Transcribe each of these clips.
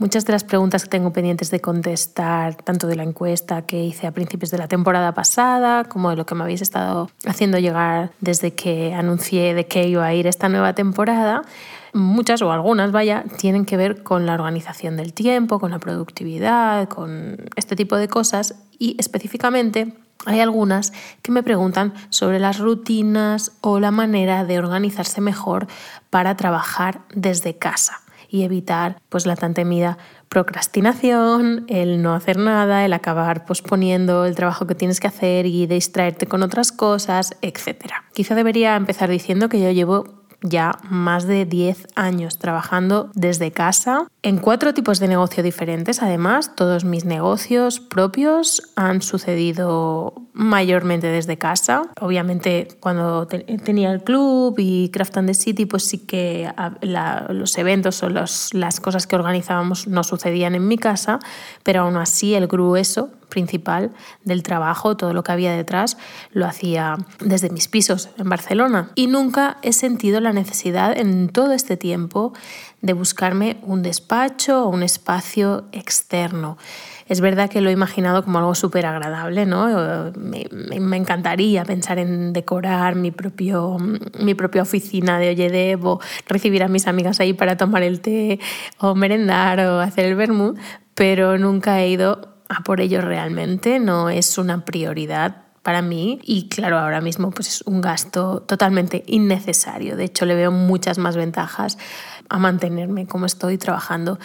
Muchas de las preguntas que tengo pendientes de contestar, tanto de la encuesta que hice a principios de la temporada pasada, como de lo que me habéis estado haciendo llegar desde que anuncié de que iba a ir esta nueva temporada, muchas o algunas, vaya, tienen que ver con la organización del tiempo, con la productividad, con este tipo de cosas. Y específicamente hay algunas que me preguntan sobre las rutinas o la manera de organizarse mejor para trabajar desde casa y evitar pues la tan temida procrastinación, el no hacer nada, el acabar posponiendo el trabajo que tienes que hacer y distraerte con otras cosas, etc. Quizá debería empezar diciendo que yo llevo ya más de 10 años trabajando desde casa en cuatro tipos de negocio diferentes. Además, todos mis negocios propios han sucedido mayormente desde casa. Obviamente, cuando tenía el club y Craft and the City, pues sí que los eventos o las cosas que organizábamos no sucedían en mi casa, pero aún así el grueso principal del trabajo, todo lo que había detrás, lo hacía desde mis pisos en Barcelona. Y nunca he sentido la necesidad en todo este tiempo de buscarme un despacho o un espacio externo. Es verdad que lo he imaginado como algo súper agradable, ¿no? Me, me, encantaría pensar en decorar mi, propio, mi propia oficina de Oyedev o recibir a mis amigas ahí para tomar el té o merendar o hacer el vermut, pero nunca he ido a por ello realmente, no es una prioridad para mí y claro, ahora mismo pues es un gasto totalmente innecesario. De hecho, le veo muchas más ventajas a mantenerme como estoy trabajando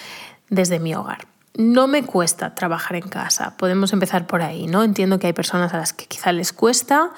desde mi hogar. No me cuesta trabajar en casa, podemos empezar por ahí, ¿no? Entiendo que hay personas a las que quizá les cuesta.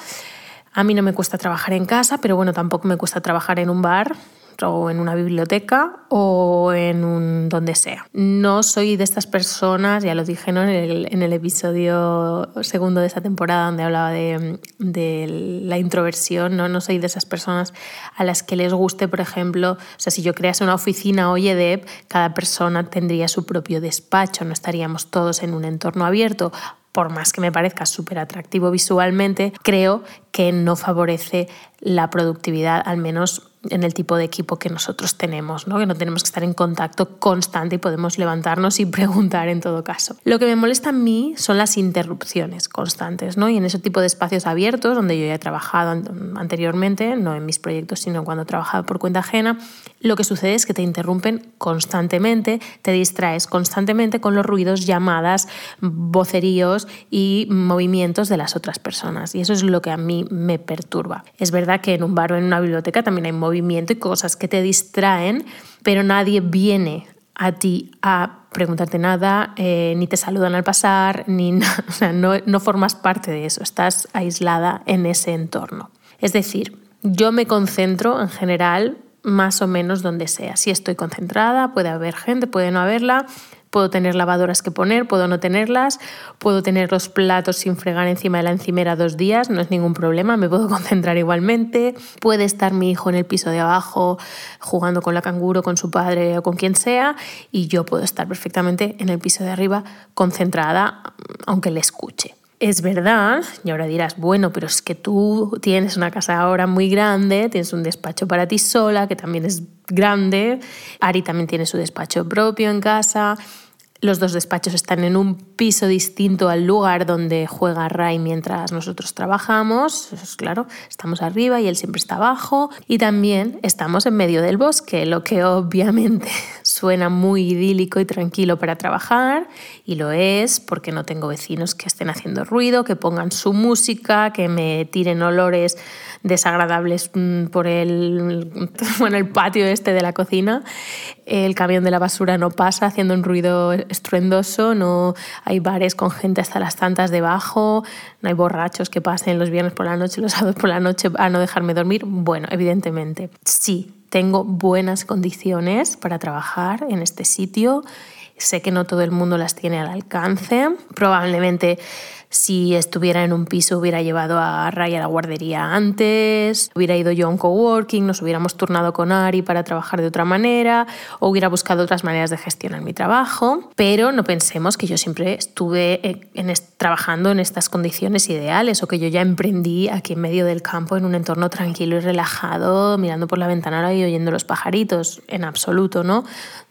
A mí no me cuesta trabajar en casa, pero bueno, tampoco me cuesta trabajar en un bar o en una biblioteca o en un donde sea. No soy de estas personas, ya lo dije en, el, episodio segundo de esta temporada donde hablaba de, de, la introversión, ¿no? no soy de esas personas a las que les guste, por ejemplo, o sea, si yo crease una oficina o EDEP, cada persona tendría su propio despacho, no estaríamos todos en un entorno abierto por más que me parezca súper atractivo visualmente, creo que no favorece la productividad, al menos en el tipo de equipo que nosotros tenemos, ¿no? que no tenemos que estar en contacto constante y podemos levantarnos y preguntar en todo caso. Lo que me molesta a mí son las interrupciones constantes ¿no? y en ese tipo de espacios abiertos donde yo ya he trabajado anteriormente, no en mis proyectos, sino cuando he trabajado por cuenta ajena, lo que sucede es que te interrumpen constantemente, te distraes constantemente con los ruidos, llamadas, voceríos y movimientos de las otras personas y eso es lo que a mí me perturba. Es verdad que en un bar o en una biblioteca también hay movimiento y cosas que te distraen, pero nadie viene a ti a preguntarte nada, eh, ni te saludan al pasar, ni o sea, no, no formas parte de eso, estás aislada en ese entorno. Es decir, yo me concentro en general más o menos donde sea. Si estoy concentrada, puede haber gente, puede no haberla, Puedo tener lavadoras que poner, puedo no tenerlas, puedo tener los platos sin fregar encima de la encimera dos días, no es ningún problema, me puedo concentrar igualmente. Puede estar mi hijo en el piso de abajo jugando con la canguro, con su padre o con quien sea, y yo puedo estar perfectamente en el piso de arriba concentrada, aunque le escuche. Es verdad, y ahora dirás, bueno, pero es que tú tienes una casa ahora muy grande, tienes un despacho para ti sola, que también es grande, Ari también tiene su despacho propio en casa, los dos despachos están en un piso distinto al lugar donde juega Ray mientras nosotros trabajamos. Es claro, estamos arriba y él siempre está abajo. Y también estamos en medio del bosque, lo que obviamente suena muy idílico y tranquilo para trabajar. Y lo es porque no tengo vecinos que estén haciendo ruido, que pongan su música, que me tiren olores desagradables mm, por el, bueno, el patio este de la cocina. El camión de la basura no pasa haciendo un ruido estruendoso, no hay bares con gente hasta las tantas debajo, no hay borrachos que pasen los viernes por la noche, los sábados por la noche a no dejarme dormir. Bueno, evidentemente, sí, tengo buenas condiciones para trabajar en este sitio. Sé que no todo el mundo las tiene al alcance. Probablemente si estuviera en un piso hubiera llevado a Ray a la guardería antes, hubiera ido yo a un coworking, nos hubiéramos turnado con Ari para trabajar de otra manera, o hubiera buscado otras maneras de gestionar mi trabajo, pero no pensemos que yo siempre estuve en, trabajando en estas condiciones ideales o que yo ya emprendí aquí en medio del campo en un entorno tranquilo y relajado, mirando por la ventana ahí oyendo los pajaritos, en absoluto, ¿no?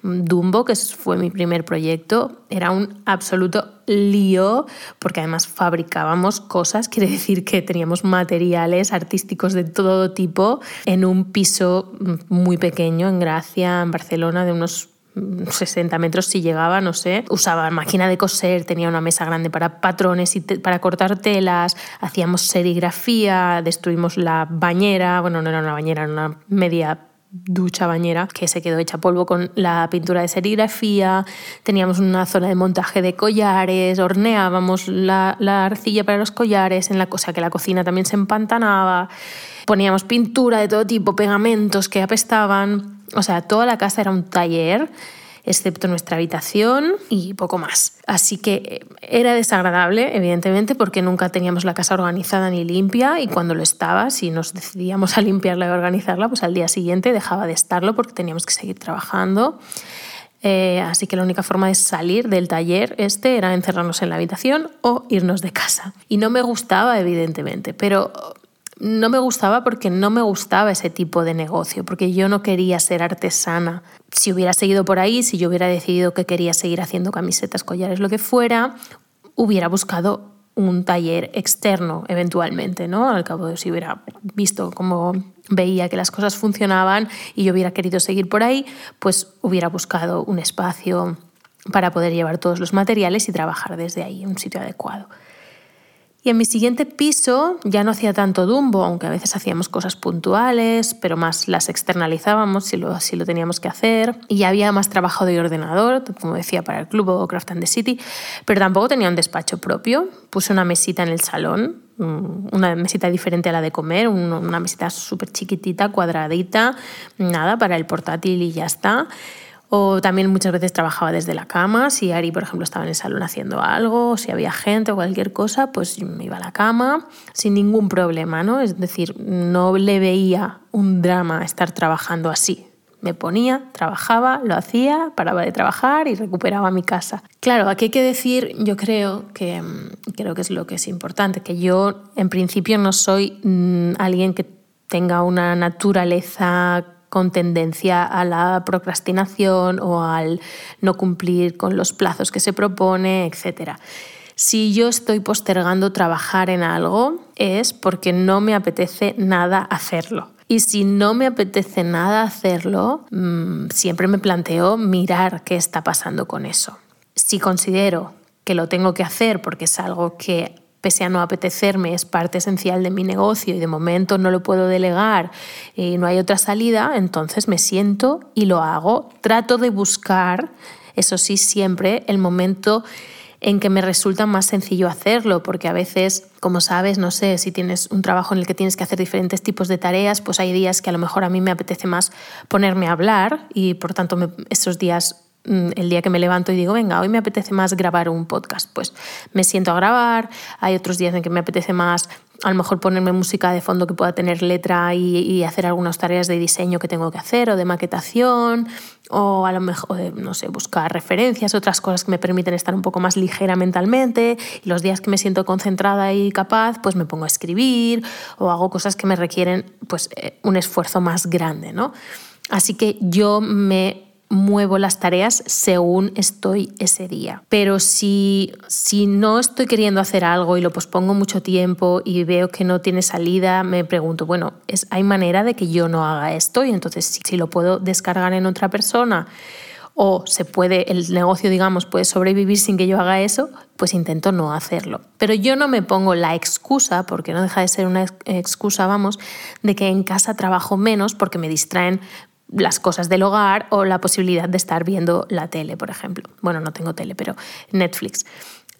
Dumbo, que fue mi primer proyecto, era un absoluto lío, porque además fabricábamos cosas, quiere decir que teníamos materiales artísticos de todo tipo en un piso muy pequeño en Gracia, en Barcelona, de unos 60 metros si llegaba, no sé. Usaba máquina de coser, tenía una mesa grande para patrones y para cortar telas, hacíamos serigrafía, destruimos la bañera, bueno, no era una bañera, era una media ducha bañera que se quedó hecha polvo con la pintura de serigrafía, teníamos una zona de montaje de collares, horneábamos la, la arcilla para los collares, en la cosa que la cocina también se empantanaba, poníamos pintura de todo tipo, pegamentos que apestaban, o sea, toda la casa era un taller excepto nuestra habitación y poco más. Así que eh, era desagradable, evidentemente, porque nunca teníamos la casa organizada ni limpia y cuando lo estaba, si nos decidíamos a limpiarla y organizarla, pues al día siguiente dejaba de estarlo porque teníamos que seguir trabajando. Eh, así que la única forma de salir del taller este era encerrarnos en la habitación o irnos de casa. Y no me gustaba, evidentemente, pero no me gustaba porque no me gustaba ese tipo de negocio, porque yo no quería ser artesana. Si hubiera seguido por ahí, si yo hubiera decidido que quería seguir haciendo camisetas, collares, lo que fuera, hubiera buscado un taller externo eventualmente, ¿no? Al cabo de si hubiera visto cómo veía que las cosas funcionaban y yo hubiera querido seguir por ahí, pues hubiera buscado un espacio para poder llevar todos los materiales y trabajar desde ahí, un sitio adecuado. Y en mi siguiente piso ya no hacía tanto Dumbo, aunque a veces hacíamos cosas puntuales, pero más las externalizábamos si lo, si lo teníamos que hacer. Y ya había más trabajo de ordenador, como decía, para el club o Craft and the City, pero tampoco tenía un despacho propio. Puse una mesita en el salón, mm, una mesita diferente a la de comer, una mesita súper chiquitita, cuadradita, nada, para el portátil y ya está. O también muchas veces trabajaba desde la cama, si Ari, por ejemplo, estaba en el salón haciendo algo, o si había gente o cualquier cosa, pues me iba a la cama sin ningún problema, ¿no? Es decir, no le veía un drama estar trabajando así. Me ponía, trabajaba, lo hacía, paraba de trabajar y recuperaba mi casa. Claro, aquí hay que decir, yo creo que creo que es lo que es importante, que yo en principio no soy mm, alguien que tenga una naturaleza con tendencia a la procrastinación o al no cumplir con los plazos que se propone, etc. Si yo estoy postergando trabajar en algo es porque no me apetece nada hacerlo. Y si no me apetece nada hacerlo, mm, siempre me planteo mirar qué está pasando con eso. Si considero que lo tengo que hacer porque es algo que pese a no apetecerme, es parte esencial de mi negocio y de momento no lo puedo delegar y no hay otra salida, entonces me siento y lo hago. Trato de buscar, eso sí, siempre el momento en que me resulta más sencillo hacerlo, porque a veces, como sabes, no sé, si tienes un trabajo en el que tienes que hacer diferentes tipos de tareas, pues hay días que a lo mejor a mí me apetece más ponerme a hablar y por tanto esos días el día que me levanto y digo, venga, hoy me apetece más grabar un podcast, pues me siento a grabar, hay otros días en que me apetece más a lo mejor ponerme música de fondo que pueda tener letra y, hacer algunas tareas de diseño que tengo que hacer o de maquetación o a lo mejor, eh, no sé, buscar referencias, otras cosas que me permiten estar un poco más ligera mentalmente y los días que me siento concentrada y capaz, pues me pongo a escribir o hago cosas que me requieren pues eh, un esfuerzo más grande, ¿no? Así que yo me muevo las tareas según estoy ese día. Pero si, si no estoy queriendo hacer algo y lo pospongo mucho tiempo y veo que no tiene salida, me pregunto, bueno, ¿es, ¿hay manera de que yo no haga esto? Y entonces si, si lo puedo descargar en otra persona o se puede, el negocio, digamos, puede sobrevivir sin que yo haga eso, pues intento no hacerlo. Pero yo no me pongo la excusa, porque no deja de ser una excusa, vamos, de que en casa trabajo menos porque me distraen las cosas del hogar o la posibilidad de estar viendo la tele, por ejemplo. Bueno, no tengo tele, pero Netflix.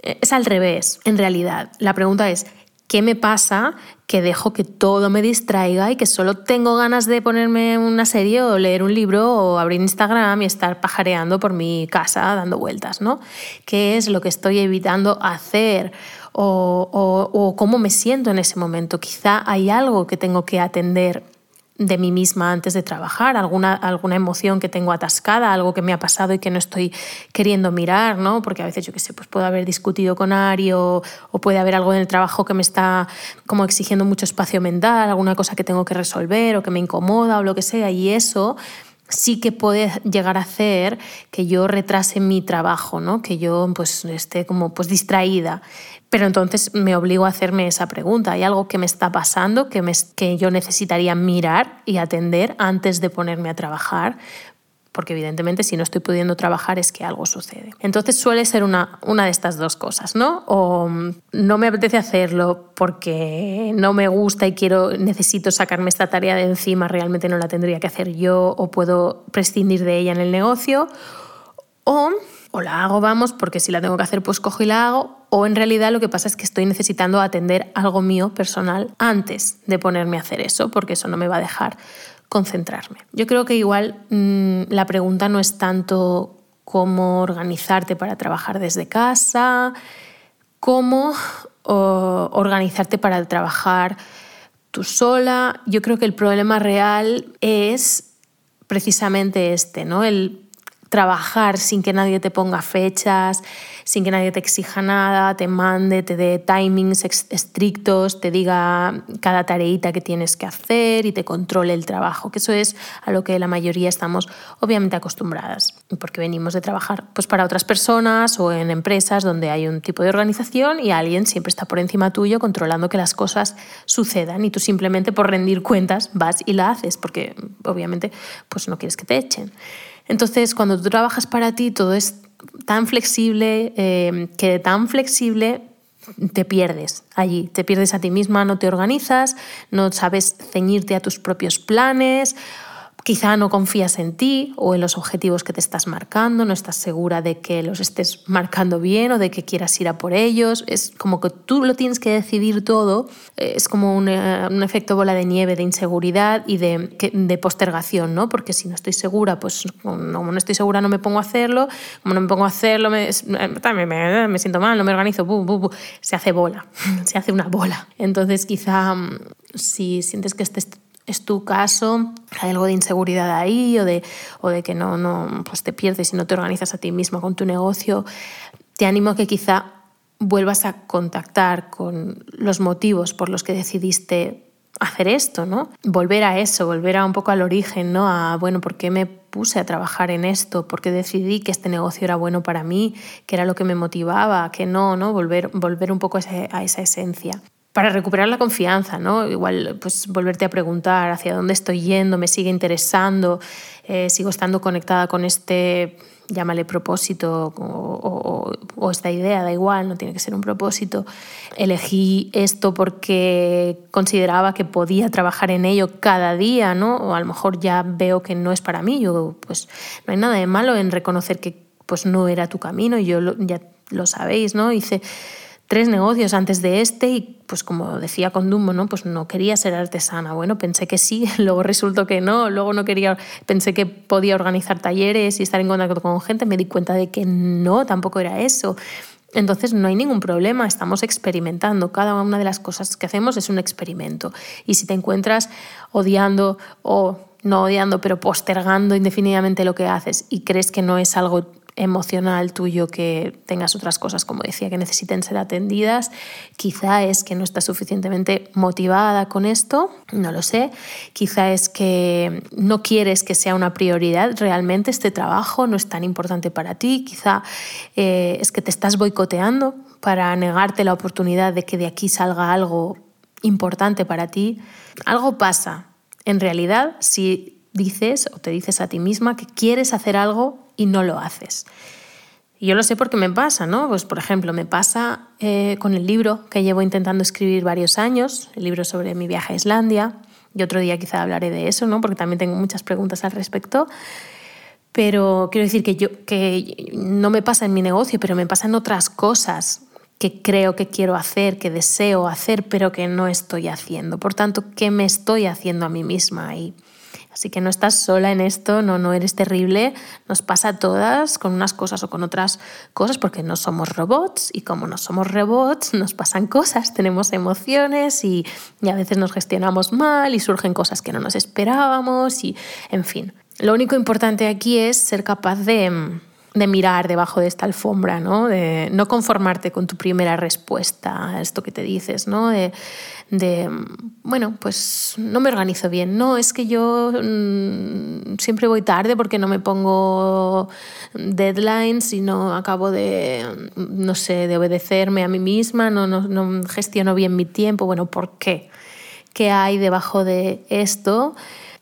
Eh, es al revés, en realidad. La pregunta es, ¿qué me pasa que dejo que todo me distraiga y que solo tengo ganas de ponerme una serie o leer un libro o abrir Instagram y estar pajareando por mi casa dando vueltas, ¿no? ¿Qué es lo que estoy evitando hacer? O, o, o cómo me siento en ese momento. Quizá hay algo que tengo que atender de mí misma antes de trabajar, alguna, alguna emoción que tengo atascada, algo que me ha pasado y que no estoy queriendo mirar, ¿no? Porque a veces, yo qué sé, pues puedo haber discutido con Ari o, o, puede haber algo en el trabajo que me está como exigiendo mucho espacio mental, alguna cosa que tengo que resolver o que me incomoda o lo que sea, y eso sí que puede llegar a hacer que yo retrase mi trabajo, ¿no? que yo pues, esté como pues, distraída. Pero entonces me obligo a hacerme esa pregunta. ¿Hay algo que me está pasando que, me, que yo necesitaría mirar y atender antes de ponerme a trabajar? Porque evidentemente si no estoy pudiendo trabajar es que algo sucede. Entonces suele ser una, una de estas dos cosas, ¿no? O mm, no me apetece hacerlo porque no me gusta y quiero, necesito sacarme esta tarea de encima, realmente no la tendría que hacer yo o puedo prescindir de ella en el negocio. O, o la hago, vamos, porque si la tengo que hacer, pues cojo y la hago. O en realidad lo que pasa es que estoy necesitando atender algo mío personal antes de ponerme a hacer eso, porque eso no me va a dejar concentrarme. Yo creo que igual mm, la pregunta no es tanto cómo organizarte para trabajar desde casa, cómo organizarte para trabajar tú sola. Yo creo que el problema real es precisamente este, ¿no? El trabajar sin que nadie te ponga fechas, sin que nadie te exija nada, te mande, te dé timings estrictos, te diga cada tareita que tienes que hacer y te controle el trabajo, que eso es a lo que la mayoría estamos obviamente acostumbradas, porque venimos de trabajar pues para otras personas o en empresas donde hay un tipo de organización y alguien siempre está por encima tuyo controlando que las cosas sucedan y tú simplemente por rendir cuentas vas y la haces, porque obviamente pues no quieres que te echen. Entonces, cuando tú trabajas para ti, todo es tan flexible, eh, que tan flexible te pierdes allí, te pierdes a ti misma, no te organizas, no sabes ceñirte a tus propios planes Quizá no confías en ti o en los objetivos que te estás marcando, no estás segura de que los estés marcando bien o de que quieras ir a por ellos. Es como que tú lo tienes que decidir todo. Es como un, eh, efecto bola de nieve de inseguridad y de, de, postergación, ¿no? Porque si no estoy segura, pues como no estoy segura no me pongo a hacerlo, como no me pongo a hacerlo me, me, me siento mal, no me organizo, se hace bola, se hace una bola. Entonces quizá mm, si sientes que estés es tu caso, hay algo de inseguridad ahí o de, o de que no, no pues te pierdes y no te organizas a ti mismo con tu negocio, te animo a que quizá vuelvas a contactar con los motivos por los que decidiste hacer esto, ¿no? Volver a eso, volver a un poco al origen, ¿no? A, bueno, ¿por qué me puse a trabajar en esto? ¿Por qué decidí que este negocio era bueno para mí? ¿Qué era lo que me motivaba? ¿Qué no, no? Volver, volver un poco a esa esencia para recuperar la confianza, ¿no? Igual, pues volverte a preguntar hacia dónde estoy yendo, me sigue interesando, eh, sigo estando conectada con este, llámale propósito o, esta idea, da igual, no tiene que ser un propósito. Elegí esto porque consideraba que podía trabajar en ello cada día, ¿no? O a lo mejor ya veo que no es para mí, yo, pues no hay nada de malo en reconocer que pues no era tu camino y yo ya lo sabéis, ¿no? Hice tres negocios antes de este y pues como decía con Dumbo, ¿no? Pues no quería ser artesana. Bueno, pensé que sí, luego resultó que no, luego no quería, pensé que podía organizar talleres y estar en contacto con gente, me di cuenta de que no, tampoco era eso. Entonces no hay ningún problema, estamos experimentando. Cada una de las cosas que hacemos es un experimento. Y si te encuentras odiando o no odiando, pero postergando indefinidamente lo que haces y crees que no es algo emocional tuyo que tengas otras cosas, como decía, que necesiten ser atendidas. Quizá es que no estás suficientemente motivada con esto, no lo sé. Quizá es que no quieres que sea una prioridad realmente este trabajo, no es tan importante para ti. Quizá eh, es que te estás boicoteando para negarte la oportunidad de que de aquí salga algo importante para ti. Algo pasa. En realidad, si dices o te dices a ti misma que quieres hacer algo y no lo haces. Yo lo sé porque me pasa, ¿no? Pues por ejemplo, me pasa eh, con el libro que llevo intentando escribir varios años, el libro sobre mi viaje a Islandia. Y otro día quizá hablaré de eso, ¿no? Porque también tengo muchas preguntas al respecto. Pero quiero decir que, yo, que no me pasa en mi negocio, pero me pasa en otras cosas que creo que quiero hacer, que deseo hacer, pero que no estoy haciendo. Por tanto, ¿qué me estoy haciendo a mí misma ahí? Así que no estás sola en esto, no, no eres terrible, nos pasa a todas con unas cosas o con otras cosas porque no somos robots y como no somos robots nos pasan cosas, tenemos emociones y, y a veces nos gestionamos mal y surgen cosas que no nos esperábamos y en fin. Lo único importante aquí es ser capaz de de mirar debajo de esta alfombra, ¿no? de no conformarte con tu primera respuesta a esto que te dices, ¿no? de, bueno, pues no me organizo bien, no, es que yo mm, siempre voy tarde porque no me pongo deadlines y no acabo de, no sé, de obedecerme a mí misma, no, no, no gestiono bien mi tiempo, bueno, ¿por qué? ¿Qué hay debajo de esto?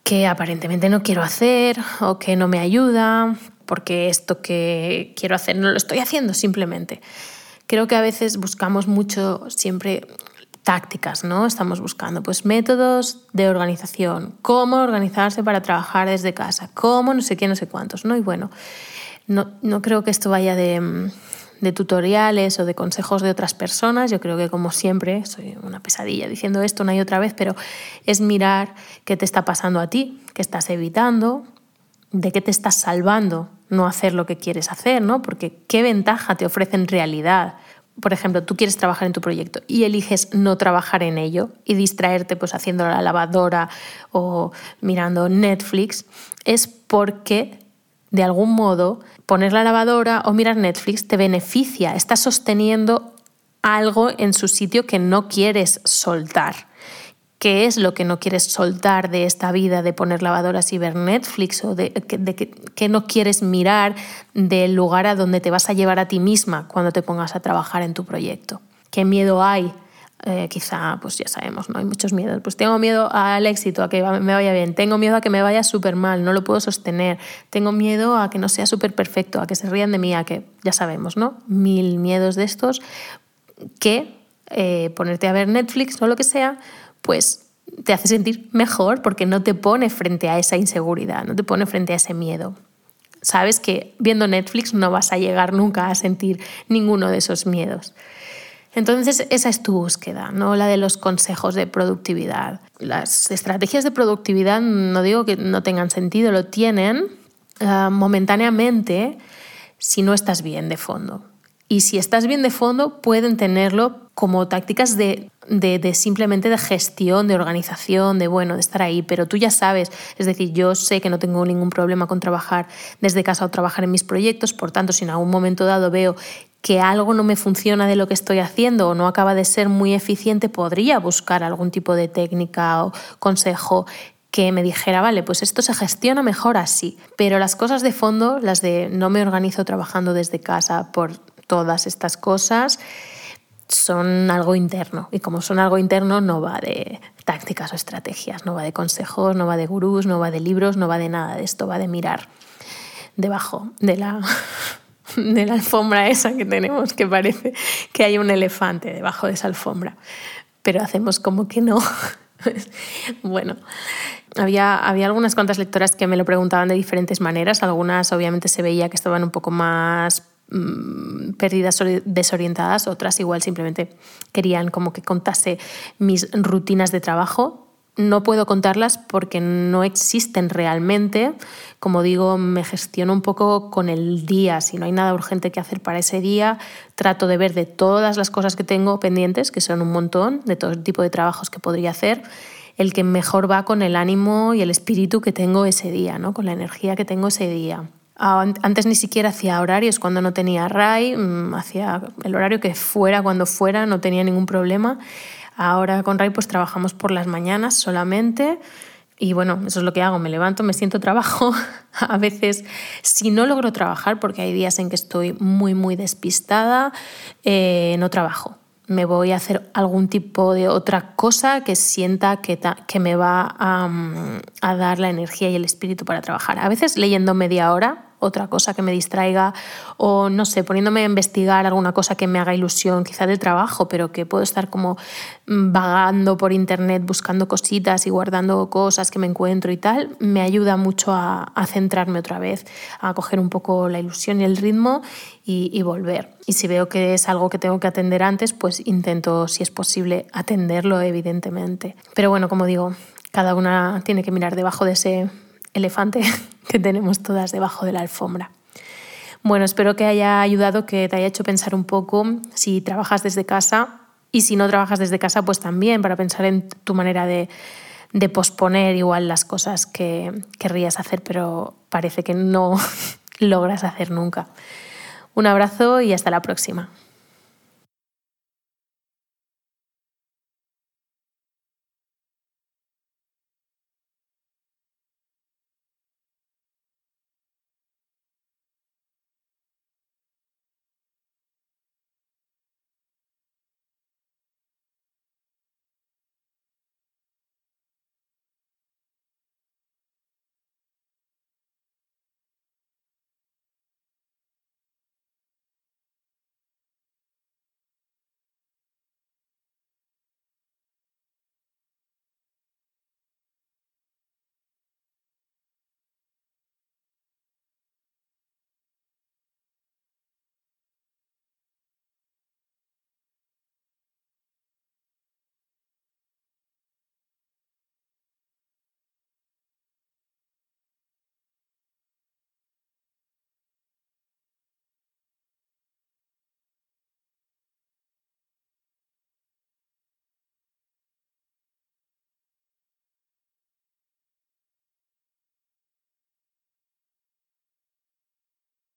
que aparentemente no quiero hacer o que no me ayuda, porque esto que quiero hacer no lo estoy haciendo simplemente. Creo que a veces buscamos mucho siempre tácticas, ¿no? Estamos buscando pues métodos de organización, cómo organizarse para trabajar desde casa, cómo no sé qué, no sé cuántos, ¿no? Y bueno, no, no creo que esto vaya de, de tutoriales o de consejos de otras personas. Yo creo que como siempre, soy una pesadilla diciendo esto una y otra vez, pero es mirar qué te está pasando a ti, qué estás evitando, de qué te estás salvando no hacer lo que quieres hacer, ¿no? Porque qué ventaja te ofrece en realidad. Por ejemplo, tú quieres trabajar en tu proyecto y eliges no trabajar en ello y distraerte pues haciendo la lavadora o mirando Netflix, es porque de algún modo poner la lavadora o mirar Netflix te beneficia, estás sosteniendo algo en su sitio que no quieres soltar qué es lo que no quieres soltar de esta vida de poner lavadoras y ver Netflix o de, qué no quieres mirar del lugar a donde te vas a llevar a ti misma cuando te pongas a trabajar en tu proyecto. ¿Qué miedo hay? Eh, quizá, pues ya sabemos, ¿no? Hay muchos miedos. Pues tengo miedo al éxito, a que me vaya bien. Tengo miedo a que me vaya súper mal, no lo puedo sostener. Tengo miedo a que no sea súper perfecto, a que se rían de mí, a que, ya sabemos, ¿no? Mil miedos de estos que eh, ponerte a ver Netflix o lo que sea, pues te hace sentir mejor porque no te pone frente a esa inseguridad, no te pone frente a ese miedo. Sabes que viendo Netflix no vas a llegar nunca a sentir ninguno de esos miedos. Entonces, esa es tu búsqueda, no la de los consejos de productividad. Las estrategias de productividad no digo que no tengan sentido, lo tienen eh, momentáneamente si no estás bien de fondo. Y si estás bien de fondo, pueden tenerlo como tácticas de, de, simplemente de gestión, de organización, de bueno, de estar ahí, pero tú ya sabes, es decir, yo sé que no tengo ningún problema con trabajar desde casa o trabajar en mis proyectos, por tanto, si en algún momento dado veo que algo no me funciona de lo que estoy haciendo o no acaba de ser muy eficiente, podría buscar algún tipo de técnica o consejo que me dijera, vale, pues esto se gestiona mejor así. Pero las cosas de fondo, las de no me organizo trabajando desde casa por todas estas cosas son algo interno. Y como son algo interno no va de tácticas o estrategias, no va de consejos, no va de gurús, no va de libros, no va de nada de esto, va de mirar debajo de la, de la alfombra esa que tenemos que parece que hay un elefante debajo de esa alfombra, pero hacemos como que no. bueno, había, había algunas cuantas lectoras que me lo preguntaban de diferentes maneras, algunas obviamente se veía que estaban un poco más Mm, perdidas desorientadas, otras igual simplemente querían como que contase mis rutinas de trabajo. No puedo contarlas porque no existen realmente. Como digo, me gestiono un poco con el día. Si no hay nada urgente que hacer para ese día, trato de ver de todas las cosas que tengo pendientes, que son un montón, de todo tipo de trabajos que podría hacer, el que mejor va con el ánimo y el espíritu que tengo ese día, ¿no? con la energía que tengo ese día. Antes ni siquiera hacía horarios cuando no tenía RAI, mm, hacía el horario que fuera cuando fuera, no tenía ningún problema. Ahora con RAI pues trabajamos por las mañanas solamente y bueno, eso es lo que hago, me levanto, me siento trabajo. A veces si no logro trabajar, porque hay días en que estoy muy, muy despistada, eh, no trabajo me voy a hacer algún tipo de otra cosa que sienta que, que me va a, a, dar la energía y el espíritu para trabajar. A veces leyendo media hora otra cosa que me distraiga o no sé, poniéndome a investigar alguna cosa que me haga ilusión, quizá de trabajo, pero que puedo estar como mm, vagando por internet buscando cositas y guardando cosas que me encuentro y tal, me ayuda mucho a, centrarme otra vez, a coger un poco la ilusión y el ritmo y, y, volver. Y si veo que es algo que tengo que atender antes, pues intento, si es posible, atenderlo, evidentemente. Pero bueno, como digo, cada una tiene que mirar debajo de ese elefante que tenemos todas debajo de la alfombra. Bueno, espero que haya ayudado, que te haya hecho pensar un poco si trabajas desde casa y si no trabajas desde casa, pues también para pensar en tu manera de, de posponer igual las cosas que querrías hacer, pero parece que no logras hacer nunca. Un abrazo y hasta la próxima.